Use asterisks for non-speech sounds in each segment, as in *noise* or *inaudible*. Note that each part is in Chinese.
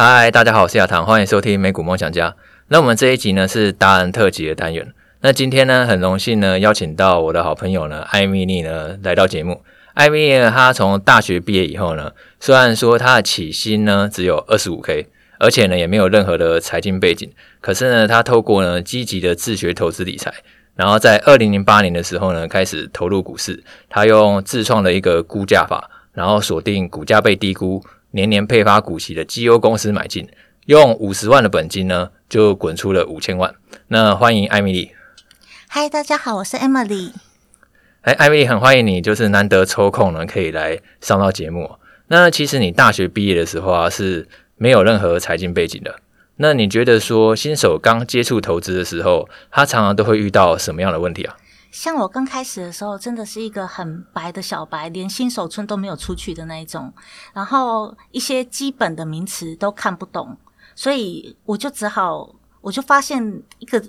嗨，大家好，我是亚堂，欢迎收听美股梦想家。那我们这一集呢是达人特辑的单元。那今天呢很荣幸呢邀请到我的好朋友呢艾米丽呢来到节目。艾米丽呢她从大学毕业以后呢，虽然说她的起薪呢只有二十五 K，而且呢也没有任何的财经背景，可是呢她透过呢积极的自学投资理财，然后在二零零八年的时候呢开始投入股市。她用自创的一个估价法，然后锁定股价被低估。年年配发股息的绩优公司买进，用五十万的本金呢，就滚出了五千万。那欢迎艾米丽。嗨，大家好，我是 Emily。哎，艾米丽，很欢迎你，就是难得抽空呢，可以来上到节目。那其实你大学毕业的时候啊，是没有任何财经背景的。那你觉得说新手刚接触投资的时候，他常常都会遇到什么样的问题啊？像我刚开始的时候，真的是一个很白的小白，连新手村都没有出去的那一种，然后一些基本的名词都看不懂，所以我就只好，我就发现一个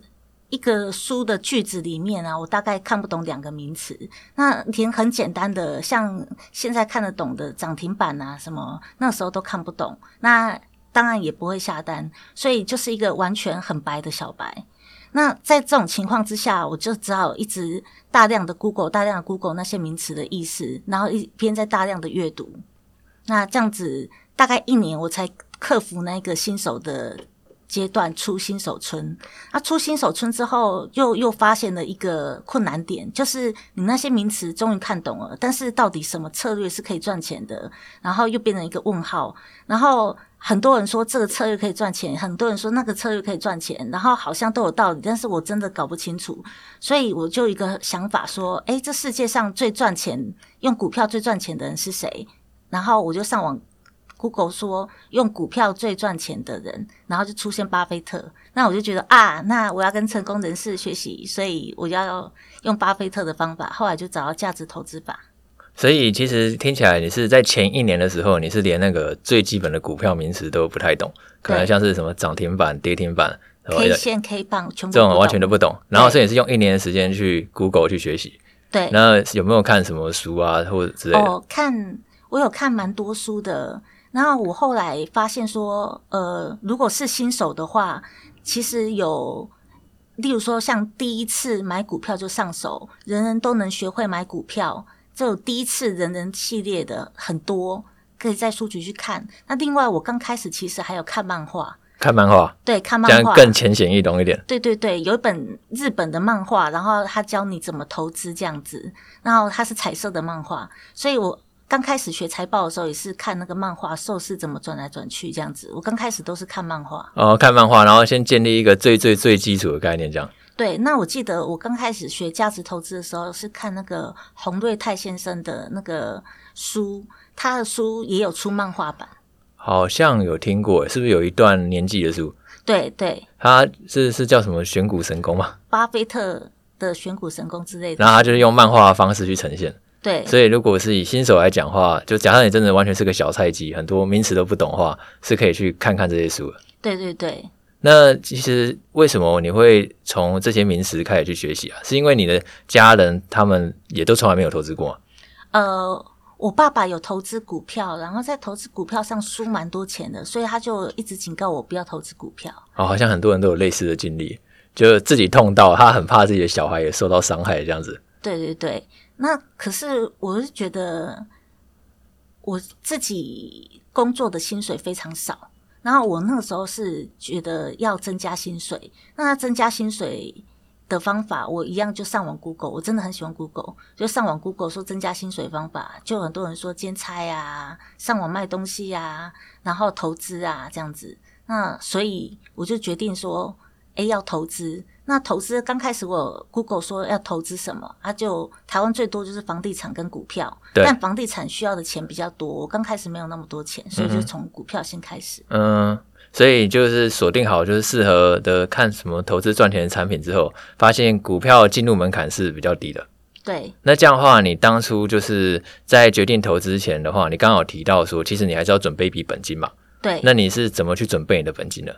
一个书的句子里面啊，我大概看不懂两个名词。那连很简单的，像现在看得懂的涨停板啊什么，那时候都看不懂，那当然也不会下单，所以就是一个完全很白的小白。那在这种情况之下，我就只好一直大量的 Google，大量的 Google 那些名词的意思，然后一边在大量的阅读。那这样子大概一年，我才克服那个新手的阶段，出新手村。那出新手村之后，又又发现了一个困难点，就是你那些名词终于看懂了，但是到底什么策略是可以赚钱的？然后又变成一个问号，然后。很多人说这个策略可以赚钱，很多人说那个策略可以赚钱，然后好像都有道理，但是我真的搞不清楚，所以我就一个想法说，诶，这世界上最赚钱用股票最赚钱的人是谁？然后我就上网 Google 说用股票最赚钱的人，然后就出现巴菲特，那我就觉得啊，那我要跟成功人士学习，所以我要用巴菲特的方法，后来就找到价值投资法。所以其实听起来，你是在前一年的时候，你是连那个最基本的股票名词都不太懂，可能像是什么涨停板、跌停板、K 线、K 棒，全部这种完全都不懂。然后所以是用一年的时间去 Google 去学习。对。那有没有看什么书啊，或者之类的？哦，看我有看蛮多书的。然后我后来发现说，呃，如果是新手的话，其实有，例如说像第一次买股票就上手，人人都能学会买股票。就第一次人人系列的很多，可以在书局去看。那另外，我刚开始其实还有看漫画，看漫画，对，看漫画这样更浅显易懂一点。对对对，有一本日本的漫画，然后他教你怎么投资这样子，然后它是彩色的漫画，所以我刚开始学财报的时候也是看那个漫画，寿司怎么转来转去这样子。我刚开始都是看漫画，哦，看漫画，然后先建立一个最最最基础的概念，这样。对，那我记得我刚开始学价值投资的时候，是看那个洪瑞泰先生的那个书，他的书也有出漫画版，好像有听过，是不是有一段年纪的书？对对，他是是叫什么选股神功吗？巴菲特的选股神功之类的，然后他就是用漫画的方式去呈现。对，所以如果是以新手来讲话，就假设你真的完全是个小菜鸡，很多名词都不懂的话，是可以去看看这些书的。对对对。那其实为什么你会从这些名词开始去学习啊？是因为你的家人他们也都从来没有投资过吗？呃，我爸爸有投资股票，然后在投资股票上输蛮多钱的，所以他就一直警告我不要投资股票。哦，好像很多人都有类似的经历，就自己痛到他很怕自己的小孩也受到伤害这样子。对对对，那可是我是觉得我自己工作的薪水非常少。然后我那个时候是觉得要增加薪水，那他增加薪水的方法，我一样就上网 Google，我真的很喜欢 Google，就上网 Google 说增加薪水方法，就很多人说兼差啊，上网卖东西啊，然后投资啊这样子，那所以我就决定说，哎，要投资。那投资刚开始，我 Google 说要投资什么，他、啊、就台湾最多就是房地产跟股票，但房地产需要的钱比较多。我刚开始没有那么多钱，所以就从股票先开始。嗯，所以就是锁定好就是适合的看什么投资赚钱的产品之后，发现股票进入门槛是比较低的。对，那这样的话，你当初就是在决定投资前的话，你刚好提到说，其实你还是要准备一笔本金嘛。对，那你是怎么去准备你的本金的？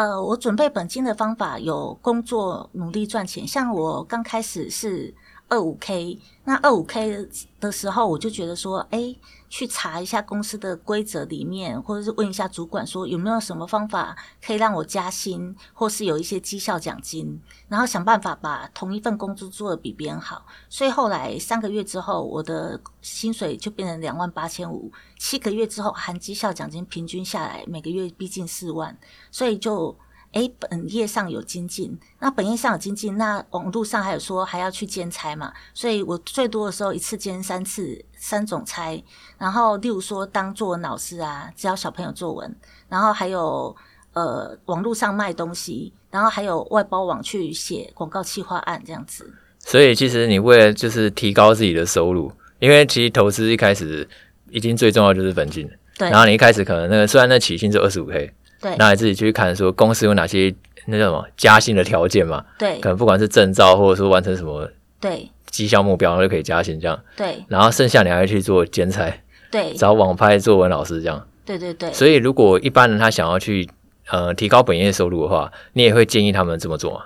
呃，我准备本金的方法有工作努力赚钱。像我刚开始是二五 K，那二五 K 的时候，我就觉得说，哎，去查一下公司的规则里面，或者是问一下主管说有没有什么方法可以让我加薪，或是有一些绩效奖金，然后想办法把同一份工作做得比别人好。所以后来三个月之后，我的薪水就变成两万八千五，七个月之后含绩效奖金，平均下来每个月逼近四万，所以就。哎，本业上有精进，那本业上有精进，那网络上还有说还要去兼差嘛？所以我最多的时候一次兼三次，三种差。然后例如说当作文老师啊，教小朋友作文，然后还有呃网络上卖东西，然后还有外包网去写广告企划案这样子。所以其实你为了就是提高自己的收入，因为其实投资一开始已经最重要就是本金，对。然后你一开始可能那个虽然那起薪是二十五 K。对，那你自己去看说公司有哪些那叫什么加薪的条件嘛？对，可能不管是证照或者说完成什么对绩效目标，然后就可以加薪这样。对，然后剩下你还要去做兼差，对，找网拍作文老师这样。对对对。所以如果一般人他想要去呃提高本业收入的话，你也会建议他们这么做吗？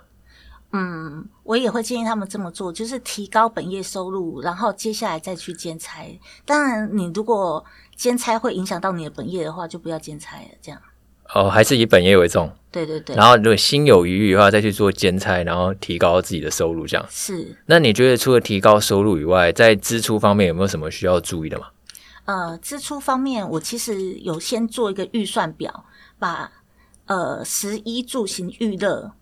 嗯，我也会建议他们这么做，就是提高本业收入，然后接下来再去兼差。当然，你如果兼差会影响到你的本业的话，就不要兼差了，这样。哦，还是以本业为重。对对对。然后如果心有余裕的话，再去做兼差，然后提高自己的收入，这样。是。那你觉得除了提高收入以外，在支出方面有没有什么需要注意的吗？呃，支出方面，我其实有先做一个预算表，把呃食衣住行娱乐，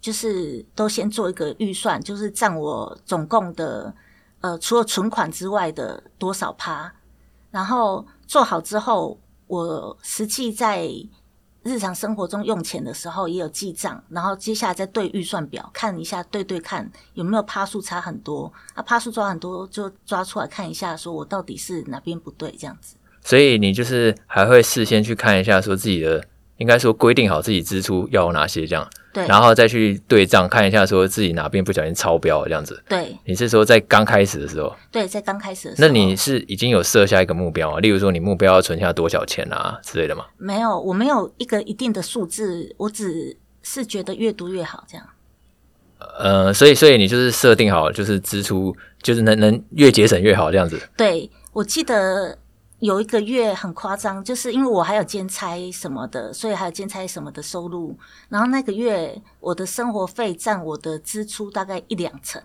就是都先做一个预算，就是占我总共的呃除了存款之外的多少趴。然后做好之后，我实际在日常生活中用钱的时候也有记账，然后接下来再对预算表看一下，对对看有没有趴数差很多，啊趴数抓很多就抓出来看一下，说我到底是哪边不对这样子。所以你就是还会事先去看一下，说自己的应该说规定好自己支出要有哪些这样。对，然后再去对账看一下，说自己哪边不小心超标了这样子。对，你是说在刚开始的时候？对，在刚开始的时候。那你是已经有设下一个目标啊？例如说，你目标要存下多少钱啊之类的吗？没有，我没有一个一定的数字，我只是觉得越多越好这样。呃，所以，所以你就是设定好，就是支出，就是能能越节省越好这样子。对，我记得。有一个月很夸张，就是因为我还有兼差什么的，所以还有兼差什么的收入。然后那个月我的生活费占我的支出大概一两成，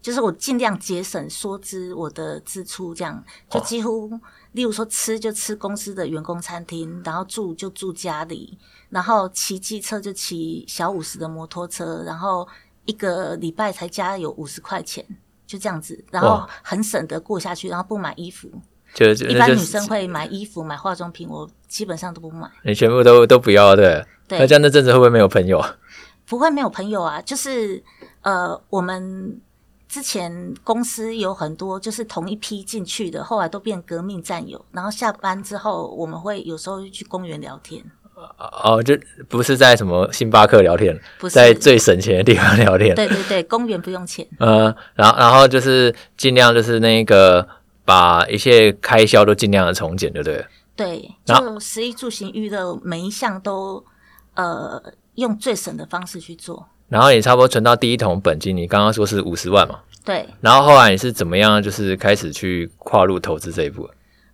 就是我尽量节省缩支我的支出，这样就几乎，例如说吃就吃公司的员工餐厅，然后住就住家里，然后骑机车就骑小五十的摩托车，然后一个礼拜才加有五十块钱，就这样子，然后很省得过下去，然后不买衣服。就，就一般女生会买衣服、买化妆品，我基本上都不买。你全部都都不要，对？对。那这样那阵子会不会没有朋友？*laughs* 不会没有朋友啊，就是呃，我们之前公司有很多就是同一批进去的，后来都变革命战友。然后下班之后，我们会有时候去公园聊天。哦，就不是在什么星巴克聊天，不是在最省钱的地方聊天。对对对，公园不用钱。嗯、呃，然后然后就是尽量就是那个。把一切开销都尽量的从简，对不对？对，就食衣住行娱乐每一项都呃用最省的方式去做。然后你差不多存到第一桶本金，你刚刚说是五十万嘛？对。然后后来你是怎么样，就是开始去跨入投资这一步？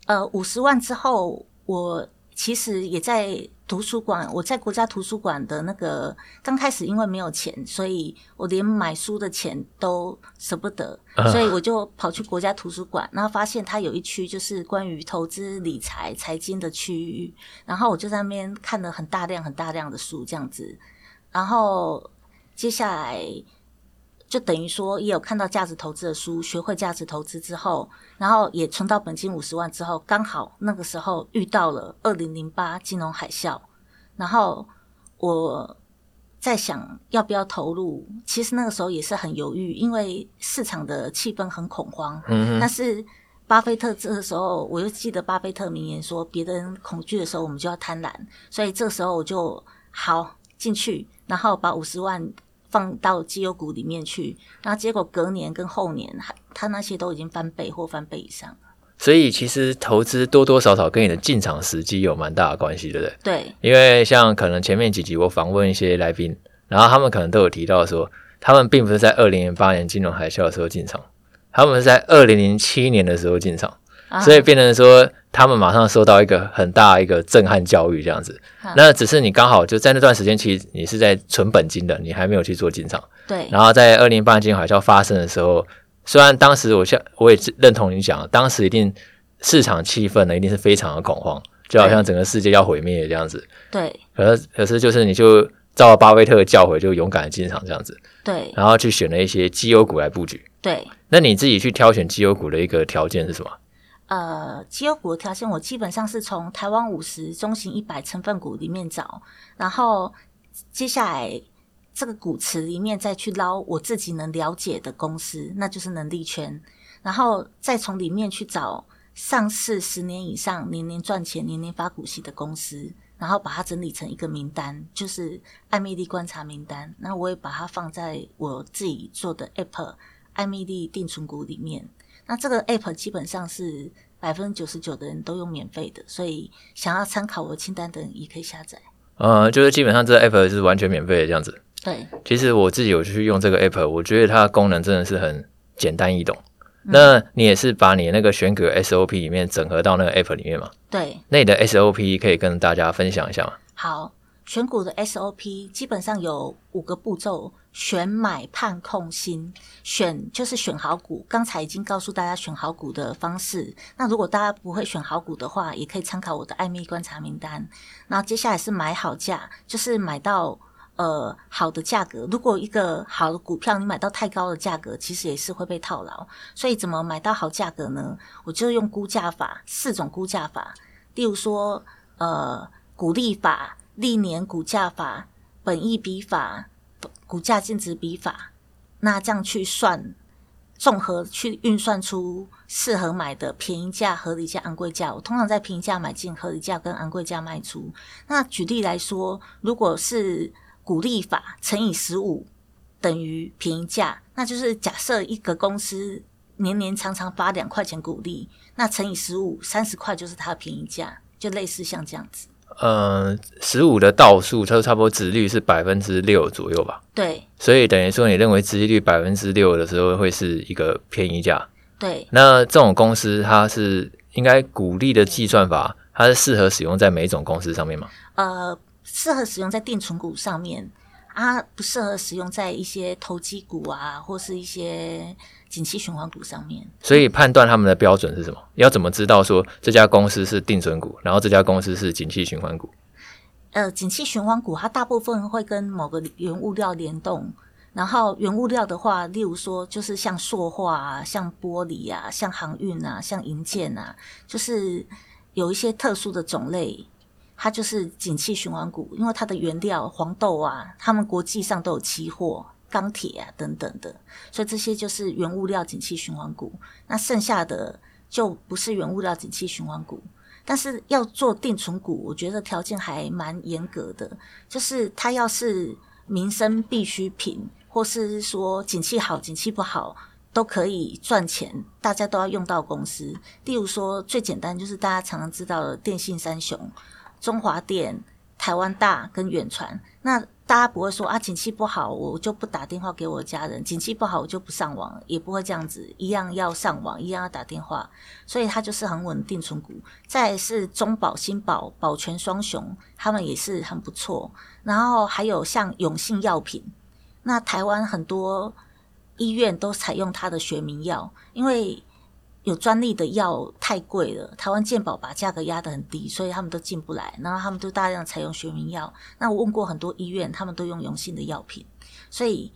呃，五十万之后，我其实也在。图书馆，我在国家图书馆的那个刚开始，因为没有钱，所以我连买书的钱都舍不得，所以我就跑去国家图书馆，然后发现它有一区就是关于投资理财、财经的区域，然后我就在那边看了很大量、很大量的书，这样子，然后接下来。就等于说，也有看到价值投资的书，学会价值投资之后，然后也存到本金五十万之后，刚好那个时候遇到了二零零八金融海啸，然后我在想要不要投入，其实那个时候也是很犹豫，因为市场的气氛很恐慌。嗯，但是巴菲特这个时候，我又记得巴菲特名言说：“别人恐惧的时候，我们就要贪婪。”所以这个时候我就好进去，然后把五十万。放到绩优股里面去，然后结果隔年跟后年，还他那些都已经翻倍或翻倍以上。所以其实投资多多少少跟你的进场时机有蛮大的关系，对不对？对。因为像可能前面几集我访问一些来宾，然后他们可能都有提到说，他们并不是在二零零八年金融海啸的时候进场，他们是在二零零七年的时候进场，啊、所以变成说他们马上受到一个很大一个震撼教育这样子。啊、那只是你刚好就在那段时间，其实你是在存本金的，你还没有去做进场。对。然后在二零零八年金融海啸发生的时候，虽然当时我像我也认同你讲，当时一定市场气氛呢一定是非常的恐慌，就好像整个世界要毁灭这样子。对。可是可是就是你就。照巴菲特的教诲，就勇敢的进场这样子。对，然后去选了一些绩优股来布局。对，那你自己去挑选绩优股的一个条件是什么？呃，绩优股的条件，我基本上是从台湾五十、中型一百成分股里面找，然后接下来这个股池里面再去捞我自己能了解的公司，那就是能力圈，然后再从里面去找上市十年以上、年年赚钱、年年发股息的公司。然后把它整理成一个名单，就是艾米丽观察名单。那我也把它放在我自己做的 App 艾米丽定存股里面。那这个 App 基本上是百分之九十九的人都用免费的，所以想要参考我清单的人也可以下载。呃，就是基本上这个 App 是完全免费的这样子。对，其实我自己有去用这个 App，我觉得它的功能真的是很简单易懂。那你也是把你那个选股 SOP 里面整合到那个 App 里面吗？对，那你的 SOP 可以跟大家分享一下吗？好，选股的 SOP 基本上有五个步骤：选、买、判、控、新。选就是选好股，刚才已经告诉大家选好股的方式。那如果大家不会选好股的话，也可以参考我的艾蜜观察名单。然后接下来是买好价，就是买到。呃，好的价格，如果一个好的股票你买到太高的价格，其实也是会被套牢。所以怎么买到好价格呢？我就用估价法，四种估价法，例如说，呃，股利法、历年股价法、本益比法、股价净值比法，那这样去算，综合去运算出适合买的便宜价、合理价、昂贵价。我通常在便宜价买进，合理价跟昂贵价卖出。那举例来说，如果是股利法乘以十五等于便宜价，那就是假设一个公司年年常常发两块钱股利，那乘以十五，三十块就是它的便宜价，就类似像这样子。呃，十五的倒数，它差不多值率是百分之六左右吧？对。所以等于说，你认为殖利率百分之六的时候会是一个便宜价？对。那这种公司，它是应该股利的计算法，它是适合使用在每一种公司上面吗？呃。适合使用在定存股上面啊，不适合使用在一些投机股啊，或是一些景气循环股上面。所以判断他们的标准是什么？要怎么知道说这家公司是定存股，然后这家公司是景气循环股？呃，景气循环股它大部分会跟某个原物料联动，然后原物料的话，例如说就是像塑化啊、像玻璃啊、像航运啊、像银件啊，就是有一些特殊的种类。它就是景气循环股，因为它的原料黄豆啊，他们国际上都有期货、钢铁啊等等的，所以这些就是原物料景气循环股。那剩下的就不是原物料景气循环股。但是要做定存股，我觉得条件还蛮严格的，就是它要是民生必需品，或是说景气好、景气不好都可以赚钱，大家都要用到公司。例如说，最简单就是大家常常知道的电信三雄。中华电、台湾大跟远传，那大家不会说啊，景气不好，我就不打电话给我家人；景气不好，我就不上网，也不会这样子，一样要上网，一样要打电话，所以它就是很稳定存股。再是中保、新保、保全双雄，他们也是很不错。然后还有像永信药品，那台湾很多医院都采用它的学名药，因为。有专利的药太贵了，台湾健保把价格压得很低，所以他们都进不来。然后他们都大量采用学名药。那我问过很多医院，他们都用永信的药品。所以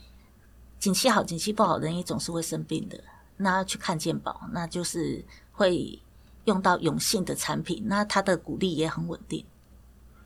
景气好、景气不好，人也总是会生病的。那要去看健保，那就是会用到永信的产品。那它的股利也很稳定。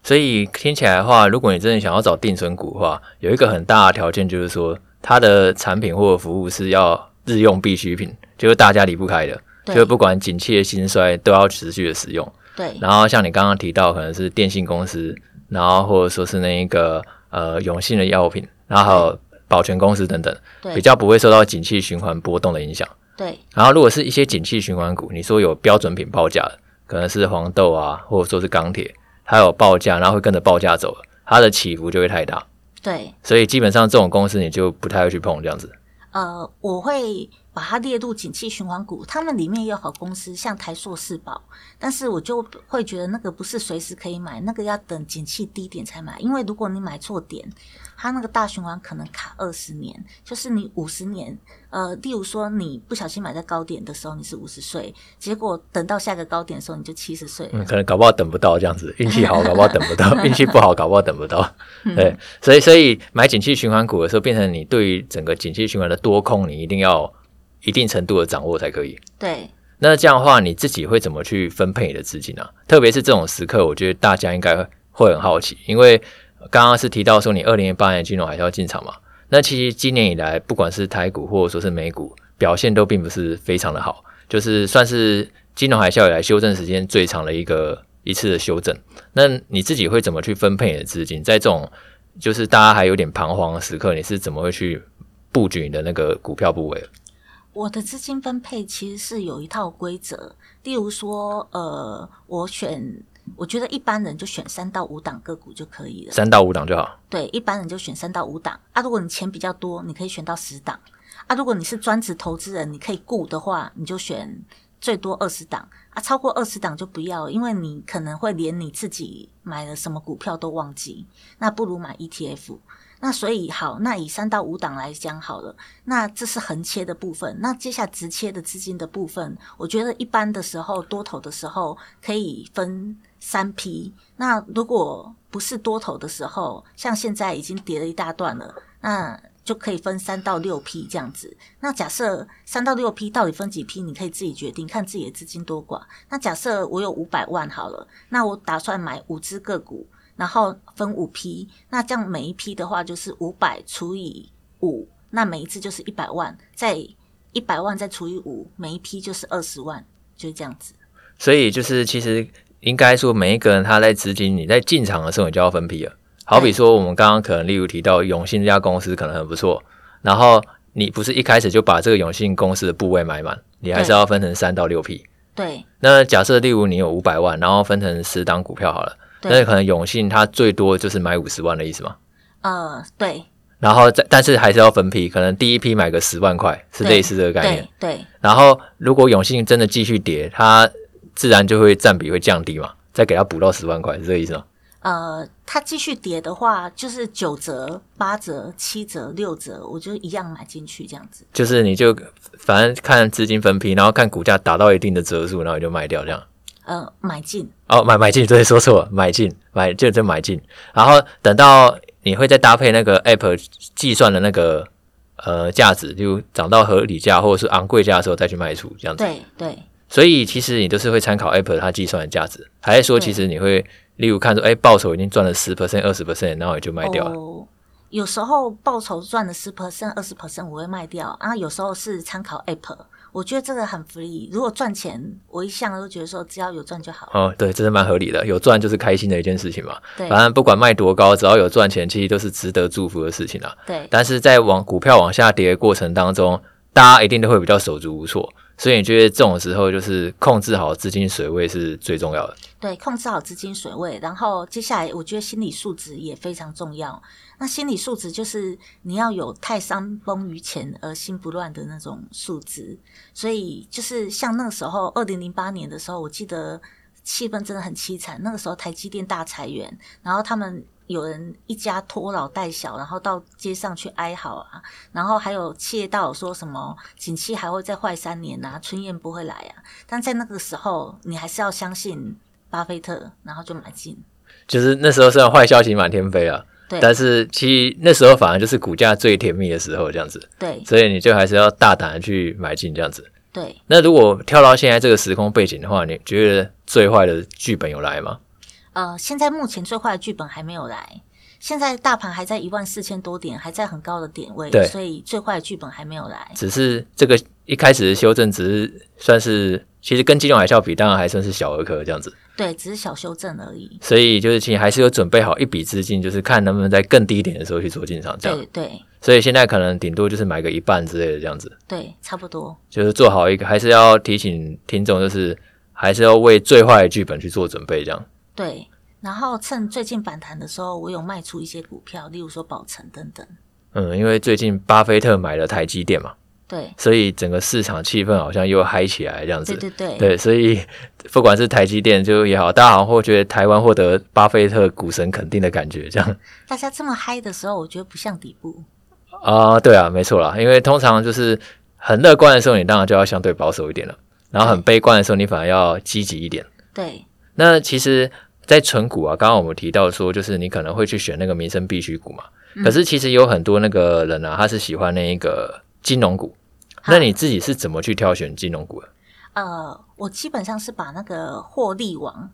所以听起来的话，如果你真的想要找定存股的话，有一个很大的条件就是说，它的产品或服务是要日用必需品，就是大家离不开的。就不管景气的兴衰，都要持续的使用。对。然后像你刚刚提到，可能是电信公司，然后或者说是那一个呃永信的药品，然后还有保全公司等等，对，比较不会受到景气循环波动的影响。对。然后如果是一些景气循环股，你说有标准品报价的，可能是黄豆啊，或者说是钢铁，它有报价，然后会跟着报价走，它的起伏就会太大。对，所以基本上这种公司你就不太会去碰这样子。呃，我会把它列入景气循环股，他们里面也有好公司，像台塑、世宝，但是我就会觉得那个不是随时可以买，那个要等景气低点才买，因为如果你买错点。它那个大循环可能卡二十年，就是你五十年，呃，例如说你不小心买在高点的时候，你是五十岁，结果等到下个高点的时候，你就七十岁。嗯，可能搞不好等不到这样子，运气好搞不好等不到，*laughs* 运气不好搞不好等不到。*laughs* 对，所以所以买景气循环股的时候，变成你对于整个景气循环的多空，你一定要一定程度的掌握才可以。对，那这样的话，你自己会怎么去分配你的资金啊？特别是这种时刻，我觉得大家应该会很好奇，因为。刚刚是提到说你二零一八年金融海啸进场嘛？那其实今年以来，不管是台股或者说是美股，表现都并不是非常的好，就是算是金融海啸以来修正时间最长的一个一次的修正。那你自己会怎么去分配你的资金？在这种就是大家还有点彷徨的时刻，你是怎么会去布局你的那个股票部位？我的资金分配其实是有一套规则，例如说，呃，我选。我觉得一般人就选三到五档个股就可以了，三到五档就好。对，一般人就选三到五档啊。如果你钱比较多，你可以选到十档啊。如果你是专职投资人，你可以顾的话，你就选最多二十档啊。超过二十档就不要，因为你可能会连你自己买了什么股票都忘记。那不如买 ETF。那所以好，那以三到五档来讲好了。那这是横切的部分。那接下来直切的资金的部分，我觉得一般的时候多头的时候可以分。三批，那如果不是多头的时候，像现在已经跌了一大段了，那就可以分三到六批这样子。那假设三到六批到底分几批，你可以自己决定，看自己的资金多寡。那假设我有五百万好了，那我打算买五只个股，然后分五批，那这样每一批的话就是五百除以五，那每一次就是一百万，再一百万再除以五，每一批就是二十万，就是这样子。所以就是其实。应该说，每一个人他在资金，你在进场的时候，你就要分批了。好比说，我们刚刚可能例如提到永信这家公司可能很不错，然后你不是一开始就把这个永信公司的部位买满，你还是要分成三到六批。对。那假设例如你有五百万，然后分成十档股票好了，那可能永信它最多就是买五十万的意思吗？呃，对。然后再，但是还是要分批，可能第一批买个十万块，是类似这个概念。对。对然后如果永信真的继续跌，它自然就会占比会降低嘛，再给它补到十万块，是这个意思吗？呃，它继续跌的话，就是九折、八折、七折、六折，我就一样买进去这样子。就是你就反正看资金分批，然后看股价达到一定的折数，然后你就卖掉这样。呃，买进哦，买买进，对，说错了，买进买就就买进，然后等到你会再搭配那个 App 计算的那个呃价值，就涨到合理价或者是昂贵价的时候再去卖出这样子。对对。所以其实你都是会参考 Apple 它计算的价值，还是说其实你会例如看说，哎，报酬已经赚了十 percent、二十 percent，然后你就卖掉了。哦，有时候报酬赚了十 percent、二十 percent，我会卖掉啊。有时候是参考 Apple，我觉得这个很 free。如果赚钱，我一向都觉得说只要有赚就好。哦，对，这是蛮合理的，有赚就是开心的一件事情嘛。对，反正不管卖多高，只要有赚钱，其实都是值得祝福的事情啊。对。但是在往股票往下跌的过程当中，大家一定都会比较手足无措。所以你觉得这种时候就是控制好资金水位是最重要的？对，控制好资金水位，然后接下来我觉得心理素质也非常重要。那心理素质就是你要有泰山崩于前而心不乱的那种素质。所以就是像那个时候，二零零八年的时候，我记得气氛真的很凄惨。那个时候台积电大裁员，然后他们。有人一家拖老带小，然后到街上去哀嚎啊，然后还有企业道说什么景气还会再坏三年啊，春燕不会来啊。但在那个时候，你还是要相信巴菲特，然后就买进。就是那时候虽然坏消息满天飞啊，对，但是其实那时候反而就是股价最甜蜜的时候，这样子。对，所以你就还是要大胆的去买进这样子。对。那如果跳到现在这个时空背景的话，你觉得最坏的剧本有来吗？呃，现在目前最坏的剧本还没有来，现在大盘还在一万四千多点，还在很高的点位，对，所以最坏的剧本还没有来。只是这个一开始的修正，只是算是其实跟金融海啸比，当然还算是小儿科这样子。对，只是小修正而已。所以就是其实还是有准备好一笔资金，就是看能不能在更低点的时候去做进场这样。对对。所以现在可能顶多就是买个一半之类的这样子。对，差不多。就是做好一个，还是要提醒听众，就是还是要为最坏的剧本去做准备这样。对，然后趁最近反弹的时候，我有卖出一些股票，例如说宝成等等。嗯，因为最近巴菲特买了台积电嘛，对，所以整个市场气氛好像又嗨起来这样子。对对对，对，所以不管是台积电就也好，大家好像会觉得台湾获得巴菲特股神肯定的感觉，这样。大家这么嗨的时候，我觉得不像底部。啊、呃，对啊，没错啦，因为通常就是很乐观的时候，你当然就要相对保守一点了；然后很悲观的时候，你反而要积极一点。对，那其实，在存股啊，刚刚我们提到说，就是你可能会去选那个民生必需股嘛。嗯、可是其实有很多那个人啊，他是喜欢那一个金融股。那你自己是怎么去挑选金融股的？呃，我基本上是把那个获利王。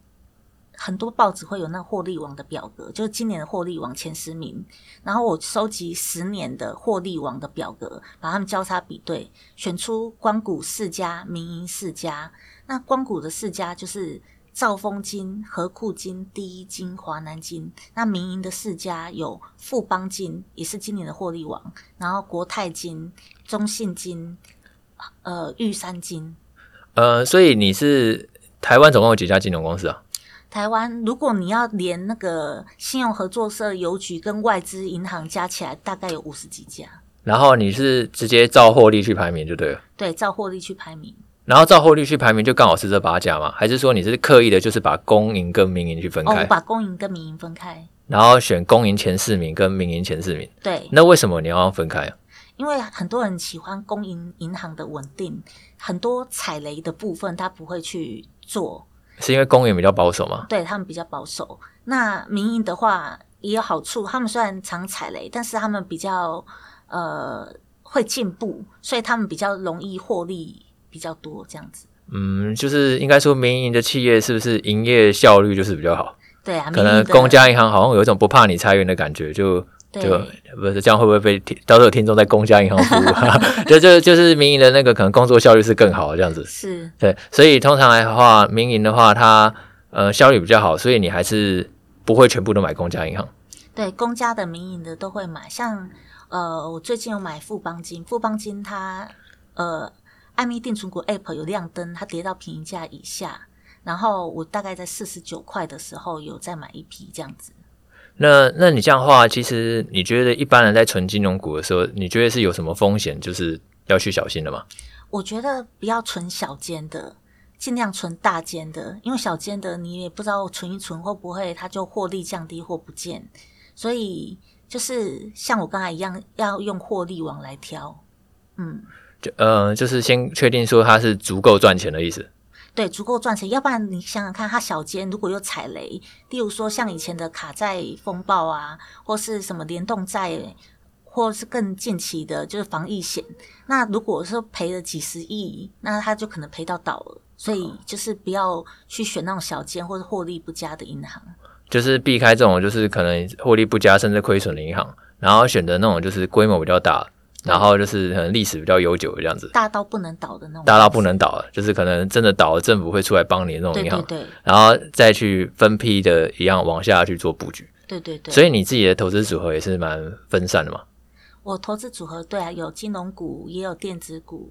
很多报纸会有那获利王的表格，就是今年的获利王前十名，然后我收集十年的获利王的表格，把它们交叉比对，选出光谷四家、民营四家。那光谷的四家就是兆丰金、和库金、第一金、华南金。那民营的四家有富邦金，也是今年的获利王，然后国泰金、中信金、呃玉山金。呃，所以你是台湾总共有几家金融公司啊？台湾，如果你要连那个信用合作社、邮局跟外资银行加起来，大概有五十几家。然后你是直接照获利去排名就对了。对，照获利去排名。然后照获利去排名，就刚好是这八家嘛？还是说你是刻意的，就是把公营跟民营去分开？哦，把公营跟民营分开。然后选公营前四名跟民营前四名。对。那为什么你要分开啊？因为很多人喜欢公营银行的稳定，很多踩雷的部分他不会去做。是因为公营比较保守吗？对，他们比较保守。那民营的话也有好处，他们虽然常踩雷，但是他们比较呃会进步，所以他们比较容易获利比较多这样子。嗯，就是应该说民营的企业是不是营业效率就是比较好？对啊，可能公家银行好像有一种不怕你裁员的感觉，就。就不是这样，会不会被听到时候听众在公家银行服务？*laughs* *laughs* 就就就是民营的那个可能工作效率是更好的这样子。是对，所以通常来的话，民营的话，它呃效率比较好，所以你还是不会全部都买公家银行。对，公家的、民营的都会买。像呃，我最近有买富邦金，富邦金它呃，爱米定存股 App 有亮灯，它跌到平均价以下，然后我大概在四十九块的时候有再买一批这样子。那那你这样的话，其实你觉得一般人在存金融股的时候，你觉得是有什么风险，就是要去小心的吗？我觉得不要存小间的，尽量存大间的，因为小间的你也不知道存一存会不会它就获利降低或不见，所以就是像我刚才一样，要用获利网来挑。嗯，就呃，就是先确定说它是足够赚钱的意思。对，足够赚钱，要不然你想想看，它小间如果又踩雷，例如说像以前的卡债风暴啊，或是什么联动债，或是更近期的，就是防疫险。那如果说赔了几十亿，那它就可能赔到倒了。所以就是不要去选那种小间或者获利不佳的银行，就是避开这种就是可能获利不佳甚至亏损的银行，然后选择那种就是规模比较大。然后就是可能历史比较悠久的这样子，大到不能倒的那种，大到不能倒了，就是可能真的倒了，政府会出来帮你的那种银行，对对对，然后再去分批的一样往下去做布局，对对对。所以你自己的投资组合也是蛮分散的嘛？我投资组合对啊，有金融股，也有电子股，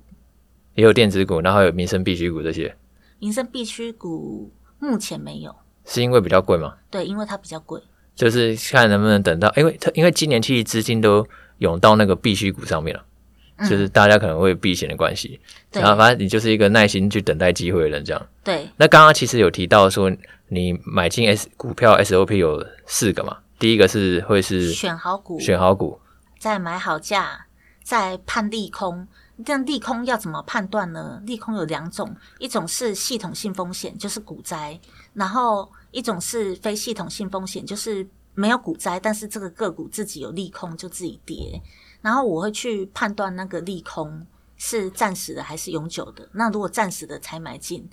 也有电子股，然后有民生必需股这些。民生必需股目前没有，是因为比较贵吗？对，因为它比较贵，就是看能不能等到，因为它因为今年其实资金都涌到那个必需股上面了。就是大家可能会避险的关系，嗯、然后反正你就是一个耐心去等待机会的人，这样。对。那刚刚其实有提到说，你买进 S 股票 SOP 有四个嘛？第一个是会是选好股，选好股，再买好价，再判利空。这样利空要怎么判断呢？利空有两种，一种是系统性风险，就是股灾；然后一种是非系统性风险，就是没有股灾，但是这个个股自己有利空，就自己跌。然后我会去判断那个利空是暂时的还是永久的。那如果暂时的才买进，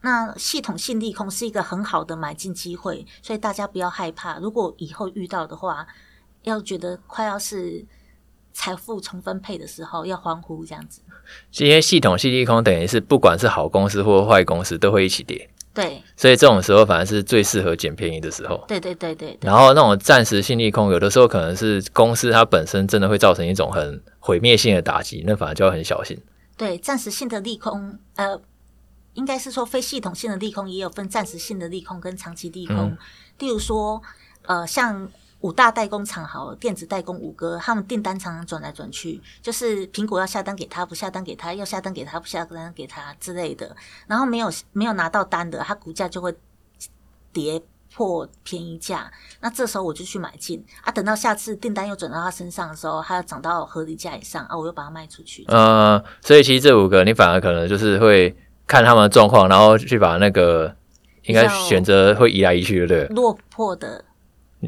那系统性利空是一个很好的买进机会，所以大家不要害怕。如果以后遇到的话，要觉得快要是财富重分配的时候，要欢呼这样子。今天系统性利空等于是不管是好公司或坏公司都会一起跌。对，所以这种时候反而是最适合捡便宜的时候。对对对对。然后那种暂时性利空，有的时候可能是公司它本身真的会造成一种很毁灭性的打击，那反而就要很小心。对，暂时性的利空，呃，应该是说非系统性的利空也有分暂时性的利空跟长期利空。嗯、例如说，呃，像五大代工厂好了，电子代工五哥，他们订单常常转来转去，就是苹果要下单给他，不下单给他；要下单给他，不下单给他之类的。然后没有没有拿到单的，他股价就会跌破便宜价。那这时候我就去买进啊，等到下次订单又转到他身上的时候，它要涨到合理价以上啊，我又把它卖出去。呃，所以其实这五个你反而可能就是会。看他们的状况，然后去把那个应该选择会移来移去对不，对落魄的，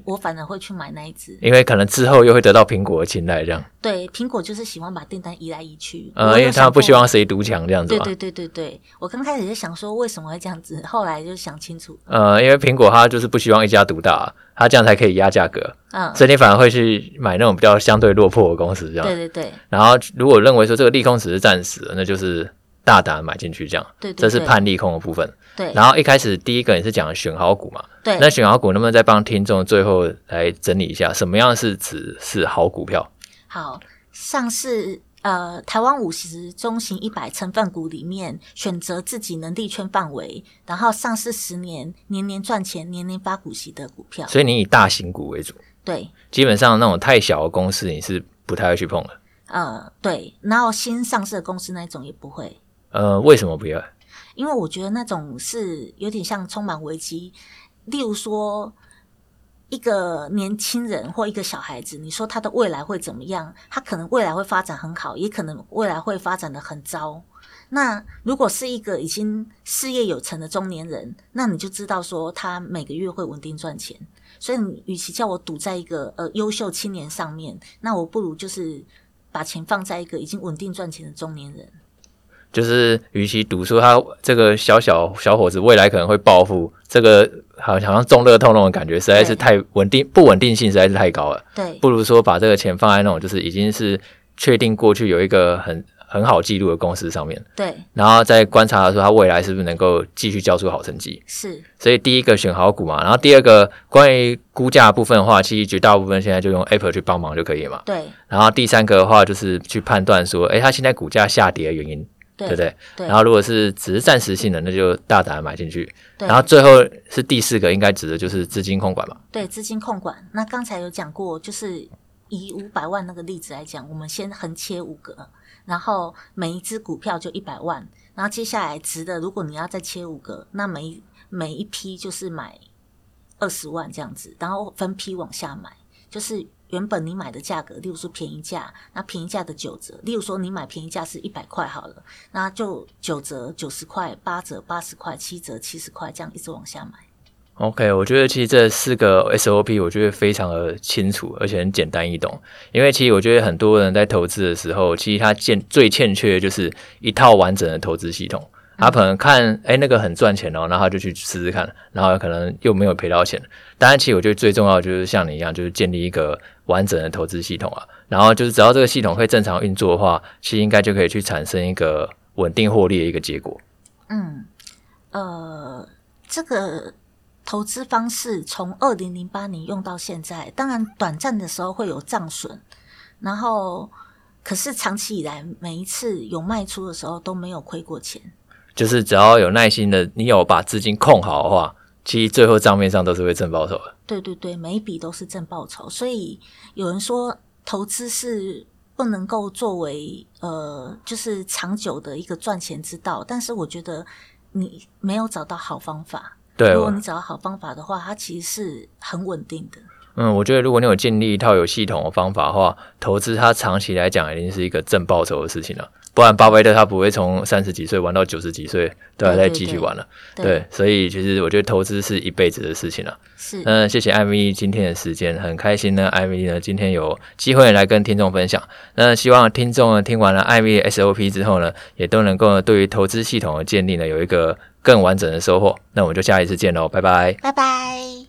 我反而会去买那一只，因为可能之后又会得到苹果的青睐，这样。对，苹果就是喜欢把订单移来移去，呃，因为他不希望谁独强这样子。对对对对对，我刚开始就想说为什么会这样子，后来就想清楚。呃，因为苹果它就是不希望一家独大，它这样才可以压价格。嗯，所以你反而会去买那种比较相对落魄的公司，这样。对对对。然后如果认为说这个利空只是暂时的，那就是。大胆买进去，这样，对，对，对，这是判利空的部分。对，然后一开始第一个也是讲选好股嘛。对，那选好股，能不能再帮听众最后来整理一下，什么样是指是好股票？好，上市呃，台湾五十中型一百成分股里面，选择自己能力圈范围，然后上市十年，年年赚钱，年年发股息的股票。所以你以大型股为主。对，基本上那种太小的公司，你是不太会去碰的。呃，对，然后新上市的公司那种也不会。呃，为什么不要？因为我觉得那种是有点像充满危机。例如说，一个年轻人或一个小孩子，你说他的未来会怎么样？他可能未来会发展很好，也可能未来会发展的很糟。那如果是一个已经事业有成的中年人，那你就知道说他每个月会稳定赚钱。所以，你与其叫我赌在一个呃优秀青年上面，那我不如就是把钱放在一个已经稳定赚钱的中年人。就是，与其赌说他这个小小小伙子未来可能会暴富，这个好像好像中乐透那种感觉，实在是太稳定，不稳定性实在是太高了。对，不如说把这个钱放在那种就是已经是确定过去有一个很很好记录的公司上面。对，然后再观察说他未来是不是能够继续交出好成绩。是，所以第一个选好股嘛，然后第二个关于估价部分的话，其实绝大部分现在就用 Apple 去帮忙就可以了嘛。对，然后第三个的话就是去判断说，哎，他现在股价下跌的原因。对不对？对。然后如果是只是暂时性的，那就大胆买进去。然后最后是第四个，应该指的就是资金控管嘛。对，资金控管。那刚才有讲过，就是以五百万那个例子来讲，我们先横切五个，然后每一只股票就一百万。然后接下来值的，如果你要再切五个，那每每一批就是买二十万这样子，然后分批往下买，就是。原本你买的价格，例如说便宜价，那便宜价的九折，例如说你买便宜价是一百块好了，那就九折九十块，八折八十块，七折七十块，这样一直往下买。OK，我觉得其实这四个 SOP 我觉得非常的清楚，而且很简单易懂。因为其实我觉得很多人在投资的时候，其实他欠最欠缺的就是一套完整的投资系统。他可能看，哎、那个很赚钱哦，然后他就去试试看，然后可能又没有赔到钱。当然，其实我觉得最重要就是像你一样，就是建立一个完整的投资系统啊。然后就是只要这个系统会正常运作的话，其实应该就可以去产生一个稳定获利的一个结果。嗯，呃，这个投资方式从二零零八年用到现在，当然短暂的时候会有账损，然后可是长期以来每一次有卖出的时候都没有亏过钱。就是只要有耐心的，你有把资金控好的话，其实最后账面上都是会挣报酬的。对对对，每一笔都是挣报酬。所以有人说投资是不能够作为呃，就是长久的一个赚钱之道。但是我觉得你没有找到好方法。对，如果你找到好方法的话，它其实是很稳定的。嗯，我觉得如果你有建立一套有系统的方法的话，投资它长期来讲一定是一个正报酬的事情了。不然，巴菲特他不会从三十几岁玩到九十几岁都还在继续玩了。对，对，对，对，所以其实我觉得投资是一辈子的事情了。是。那谢谢艾米今天的时间，很开心呢。艾米呢今天有机会来跟听众分享。那希望听众呢听完了艾米 SOP 之后呢，也都能够对于投资系统的建立呢有一个更完整的收获。那我们就下一次见喽，拜拜。拜拜。